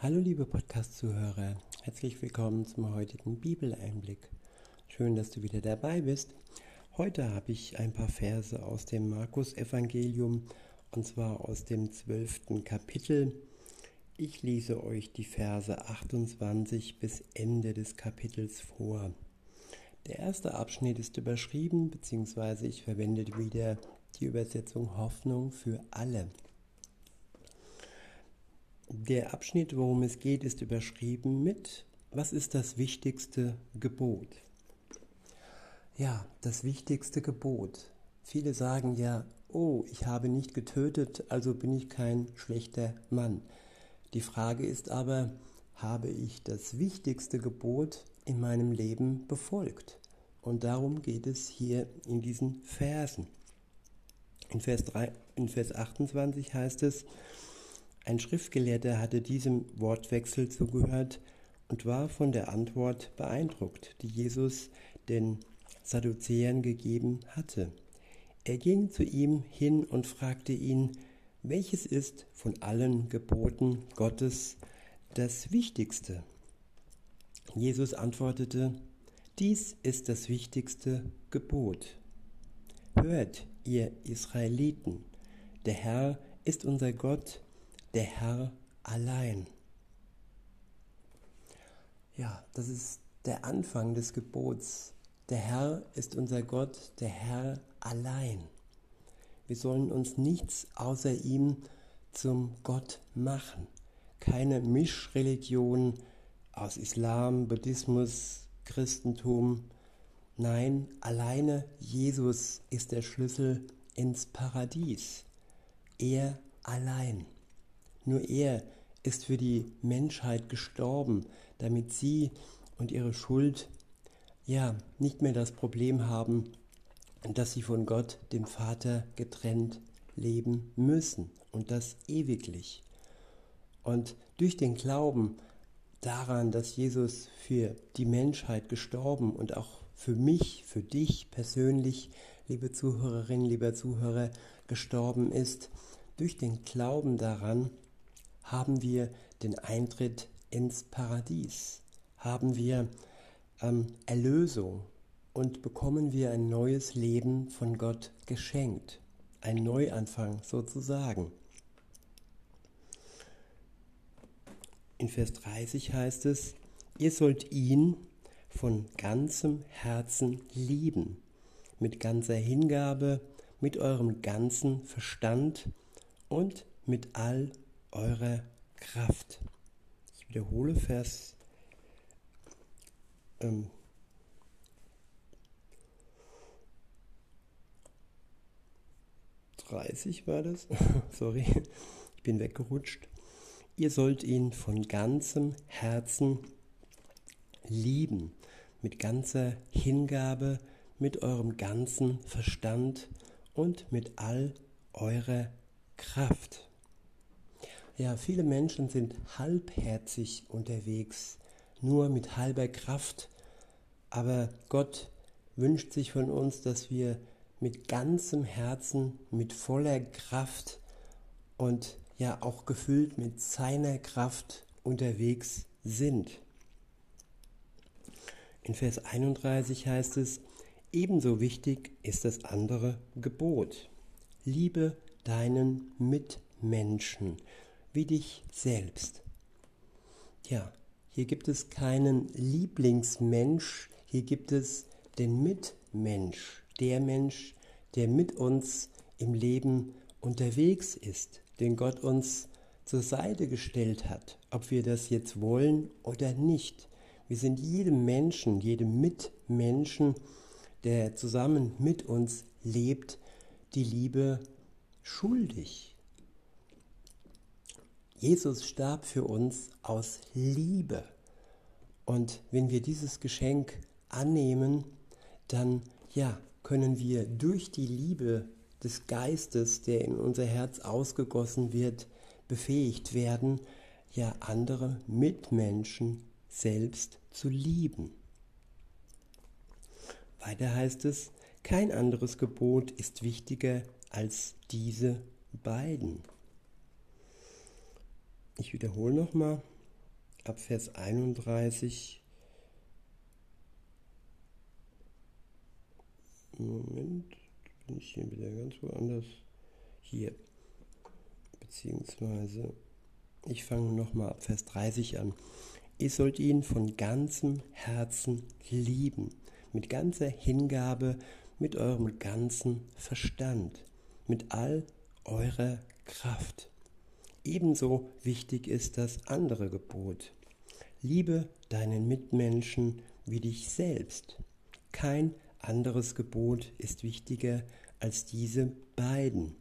Hallo liebe Podcast-Zuhörer, herzlich willkommen zum heutigen Bibeleinblick. Schön, dass du wieder dabei bist. Heute habe ich ein paar Verse aus dem Markus-Evangelium und zwar aus dem zwölften Kapitel. Ich lese euch die Verse 28 bis Ende des Kapitels vor. Der erste Abschnitt ist überschrieben, beziehungsweise ich verwende wieder die Übersetzung Hoffnung für alle. Der Abschnitt, worum es geht, ist überschrieben mit Was ist das wichtigste Gebot? Ja, das wichtigste Gebot. Viele sagen ja, oh, ich habe nicht getötet, also bin ich kein schlechter Mann. Die Frage ist aber, habe ich das wichtigste Gebot in meinem Leben befolgt? Und darum geht es hier in diesen Versen. In Vers, 3, in Vers 28 heißt es, ein Schriftgelehrter hatte diesem Wortwechsel zugehört und war von der Antwort beeindruckt, die Jesus den Sadduzäern gegeben hatte. Er ging zu ihm hin und fragte ihn, welches ist von allen Geboten Gottes das Wichtigste? Jesus antwortete, dies ist das wichtigste Gebot. Hört, ihr Israeliten, der Herr ist unser Gott, der Herr allein. Ja, das ist der Anfang des Gebots. Der Herr ist unser Gott, der Herr allein. Wir sollen uns nichts außer ihm zum Gott machen. Keine Mischreligion aus Islam, Buddhismus, Christentum. Nein, alleine Jesus ist der Schlüssel ins Paradies. Er allein. Nur er ist für die Menschheit gestorben, damit sie und ihre Schuld ja nicht mehr das Problem haben, dass sie von Gott, dem Vater, getrennt leben müssen und das ewiglich. Und durch den Glauben daran, dass Jesus für die Menschheit gestorben und auch für mich, für dich persönlich, liebe Zuhörerin, lieber Zuhörer, gestorben ist, durch den Glauben daran haben wir den Eintritt ins Paradies, haben wir ähm, Erlösung, und bekommen wir ein neues Leben von Gott geschenkt. Ein Neuanfang sozusagen. In Vers 30 heißt es, ihr sollt ihn von ganzem Herzen lieben, mit ganzer Hingabe, mit eurem ganzen Verstand und mit all eurer Kraft. Ich wiederhole Vers ähm, 30 war das. Sorry, ich bin weggerutscht. Ihr sollt ihn von ganzem Herzen lieben, mit ganzer Hingabe, mit eurem ganzen Verstand und mit all eurer Kraft. Ja, viele Menschen sind halbherzig unterwegs, nur mit halber Kraft, aber Gott wünscht sich von uns, dass wir mit ganzem Herzen, mit voller Kraft und ja auch gefüllt mit seiner Kraft unterwegs sind. In Vers 31 heißt es, ebenso wichtig ist das andere Gebot. Liebe deinen Mitmenschen wie dich selbst. Ja, hier gibt es keinen Lieblingsmensch, hier gibt es den Mitmensch der Mensch, der mit uns im Leben unterwegs ist, den Gott uns zur Seite gestellt hat, ob wir das jetzt wollen oder nicht. Wir sind jedem Menschen, jedem Mitmenschen, der zusammen mit uns lebt, die Liebe schuldig. Jesus starb für uns aus Liebe. Und wenn wir dieses Geschenk annehmen, dann ja, können wir durch die Liebe des Geistes, der in unser Herz ausgegossen wird, befähigt werden, ja andere Mitmenschen selbst zu lieben. Weiter heißt es, kein anderes Gebot ist wichtiger als diese beiden. Ich wiederhole nochmal, ab Vers 31. Moment, bin ich hier wieder ganz woanders. Hier. Beziehungsweise, ich fange nochmal ab Vers 30 an. Ihr sollt ihn von ganzem Herzen lieben, mit ganzer Hingabe, mit eurem ganzen Verstand, mit all eurer Kraft. Ebenso wichtig ist das andere Gebot. Liebe deinen Mitmenschen wie dich selbst. Kein anderes Gebot ist wichtiger als diese beiden.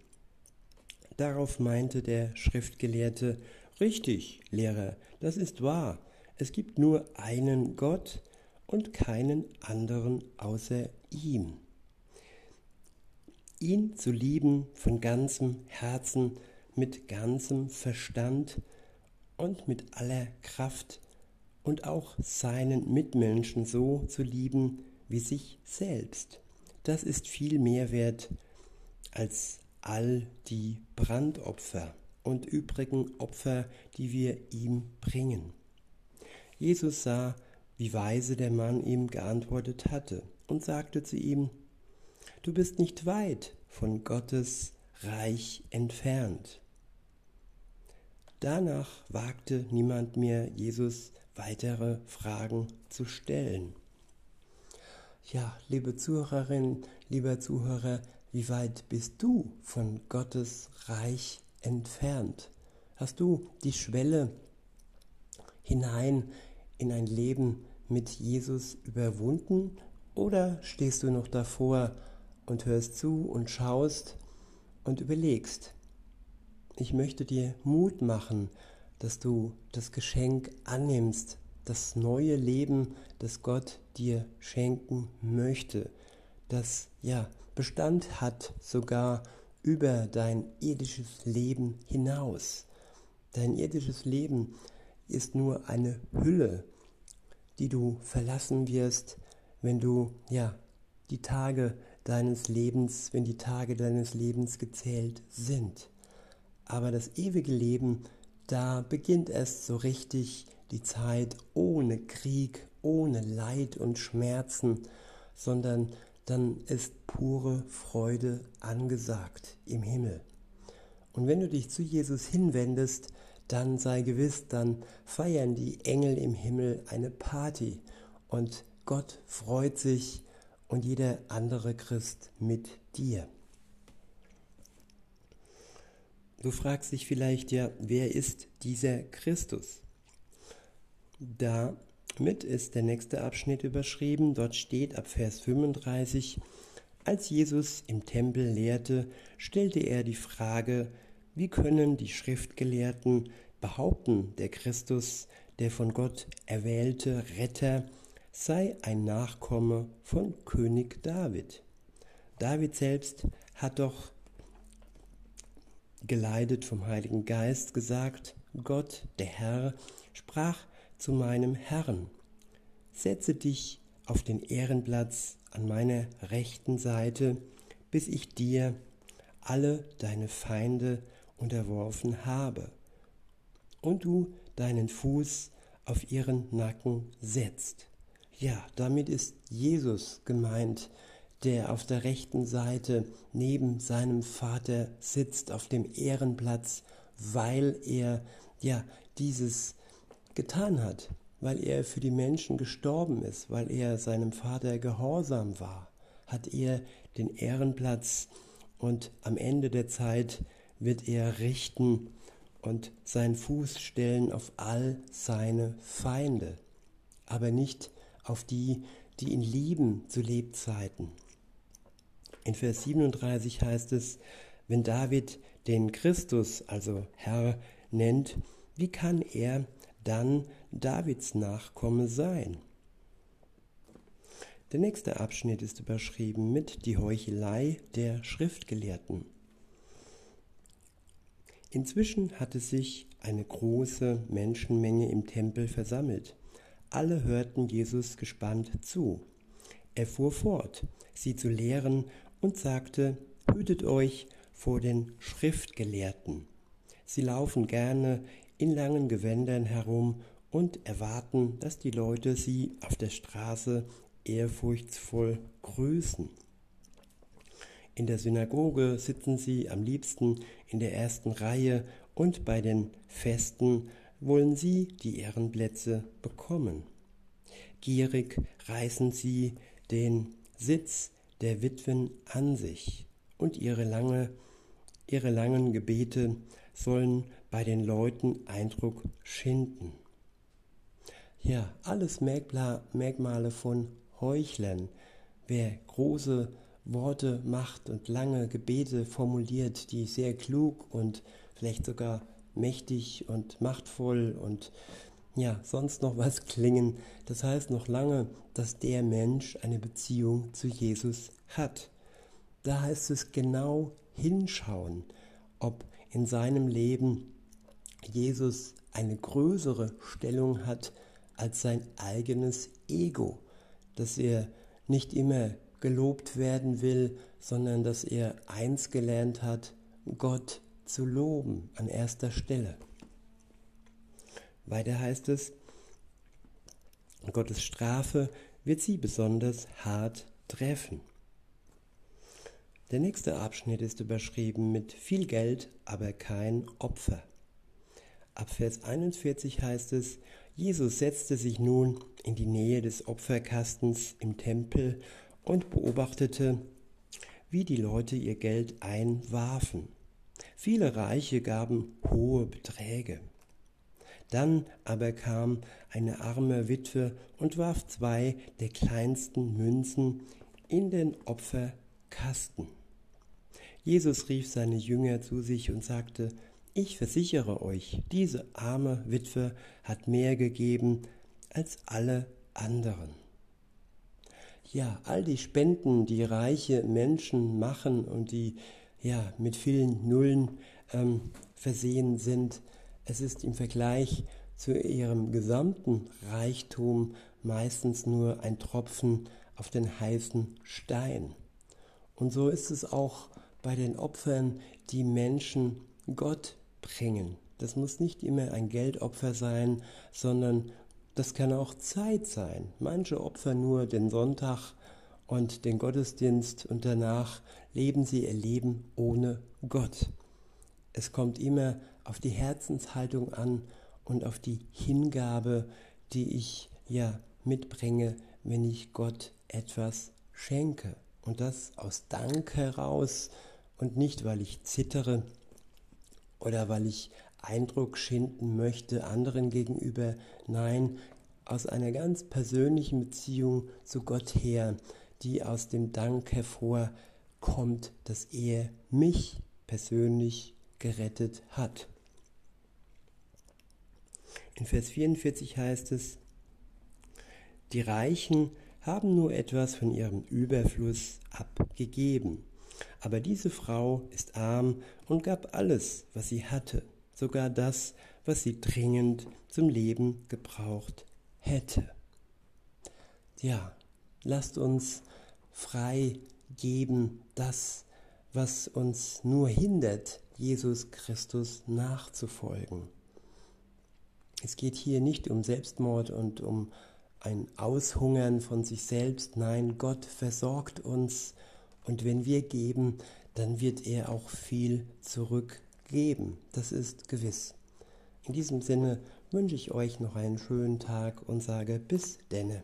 Darauf meinte der Schriftgelehrte, richtig, Lehrer, das ist wahr. Es gibt nur einen Gott und keinen anderen außer ihm. Ihn zu lieben von ganzem Herzen, mit ganzem Verstand und mit aller Kraft und auch seinen Mitmenschen so zu lieben wie sich selbst. Das ist viel mehr wert als all die Brandopfer und übrigen Opfer, die wir ihm bringen. Jesus sah, wie weise der Mann ihm geantwortet hatte und sagte zu ihm, Du bist nicht weit von Gottes Reich entfernt. Danach wagte niemand mehr, Jesus weitere Fragen zu stellen. Ja, liebe Zuhörerin, lieber Zuhörer, wie weit bist du von Gottes Reich entfernt? Hast du die Schwelle hinein in ein Leben mit Jesus überwunden oder stehst du noch davor und hörst zu und schaust und überlegst? Ich möchte dir Mut machen, dass du das Geschenk annimmst, das neue Leben, das Gott dir schenken möchte, das ja Bestand hat sogar über dein irdisches Leben hinaus. Dein irdisches Leben ist nur eine Hülle, die du verlassen wirst, wenn du ja die Tage deines Lebens, wenn die Tage deines Lebens gezählt sind. Aber das ewige Leben, da beginnt erst so richtig die Zeit ohne Krieg, ohne Leid und Schmerzen, sondern dann ist pure Freude angesagt im Himmel. Und wenn du dich zu Jesus hinwendest, dann sei gewiss, dann feiern die Engel im Himmel eine Party und Gott freut sich und jeder andere Christ mit dir. Du fragst dich vielleicht ja, wer ist dieser Christus? Damit ist der nächste Abschnitt überschrieben. Dort steht ab Vers 35, als Jesus im Tempel lehrte, stellte er die Frage, wie können die Schriftgelehrten behaupten, der Christus, der von Gott erwählte Retter, sei ein Nachkomme von König David? David selbst hat doch geleitet vom Heiligen Geist gesagt, Gott, der Herr, sprach zu meinem Herrn, setze dich auf den Ehrenplatz an meiner rechten Seite, bis ich dir alle deine Feinde unterworfen habe und du deinen Fuß auf ihren Nacken setzt. Ja, damit ist Jesus gemeint, der auf der rechten Seite neben seinem Vater sitzt auf dem Ehrenplatz, weil er ja dieses getan hat, weil er für die Menschen gestorben ist, weil er seinem Vater gehorsam war, hat er den Ehrenplatz und am Ende der Zeit wird er richten und seinen Fuß stellen auf all seine Feinde, aber nicht auf die, die ihn lieben zu Lebzeiten. In Vers 37 heißt es, wenn David den Christus, also Herr, nennt, wie kann er dann Davids Nachkomme sein? Der nächste Abschnitt ist überschrieben mit die Heuchelei der Schriftgelehrten. Inzwischen hatte sich eine große Menschenmenge im Tempel versammelt. Alle hörten Jesus gespannt zu. Er fuhr fort, sie zu lehren und sagte, hütet euch vor den Schriftgelehrten. Sie laufen gerne in langen Gewändern herum und erwarten, dass die Leute sie auf der Straße ehrfurchtsvoll grüßen. In der Synagoge sitzen sie am liebsten in der ersten Reihe und bei den Festen wollen sie die Ehrenplätze bekommen. Gierig reißen sie den Sitz der Witwen an sich und ihre, lange, ihre langen Gebete sollen bei den Leuten Eindruck schinden. Ja, alles Merkmale von Heuchlern. Wer große Worte macht und lange Gebete formuliert, die sehr klug und vielleicht sogar mächtig und machtvoll und ja, sonst noch was klingen. Das heißt noch lange, dass der Mensch eine Beziehung zu Jesus hat. Da heißt es genau hinschauen, ob in seinem Leben Jesus eine größere Stellung hat als sein eigenes Ego, dass er nicht immer gelobt werden will, sondern dass er eins gelernt hat, Gott zu loben an erster Stelle. Weiter heißt es, Gottes Strafe wird sie besonders hart treffen. Der nächste Abschnitt ist überschrieben mit viel Geld, aber kein Opfer. Ab Vers 41 heißt es, Jesus setzte sich nun in die Nähe des Opferkastens im Tempel und beobachtete, wie die Leute ihr Geld einwarfen. Viele Reiche gaben hohe Beträge. Dann aber kam eine arme Witwe und warf zwei der kleinsten Münzen in den Opferkasten. Jesus rief seine Jünger zu sich und sagte, ich versichere euch, diese arme Witwe hat mehr gegeben als alle anderen. Ja, all die Spenden, die reiche Menschen machen und die ja mit vielen Nullen ähm, versehen sind, es ist im Vergleich zu ihrem gesamten Reichtum meistens nur ein Tropfen auf den heißen Stein. Und so ist es auch bei den Opfern, die Menschen Gott bringen. Das muss nicht immer ein Geldopfer sein, sondern das kann auch Zeit sein. Manche opfern nur den Sonntag und den Gottesdienst und danach leben sie ihr Leben ohne Gott. Es kommt immer auf die Herzenshaltung an und auf die Hingabe, die ich ja mitbringe, wenn ich Gott etwas schenke. Und das aus Dank heraus und nicht, weil ich zittere oder weil ich Eindruck schinden möchte anderen gegenüber. Nein, aus einer ganz persönlichen Beziehung zu Gott her, die aus dem Dank hervorkommt, dass er mich persönlich gerettet hat. In Vers 44 heißt es, die Reichen haben nur etwas von ihrem Überfluss abgegeben. Aber diese Frau ist arm und gab alles, was sie hatte, sogar das, was sie dringend zum Leben gebraucht hätte. Ja, lasst uns frei geben das, was uns nur hindert, Jesus Christus nachzufolgen. Es geht hier nicht um Selbstmord und um ein Aushungern von sich selbst. Nein, Gott versorgt uns und wenn wir geben, dann wird er auch viel zurückgeben. Das ist gewiss. In diesem Sinne wünsche ich euch noch einen schönen Tag und sage bis denne.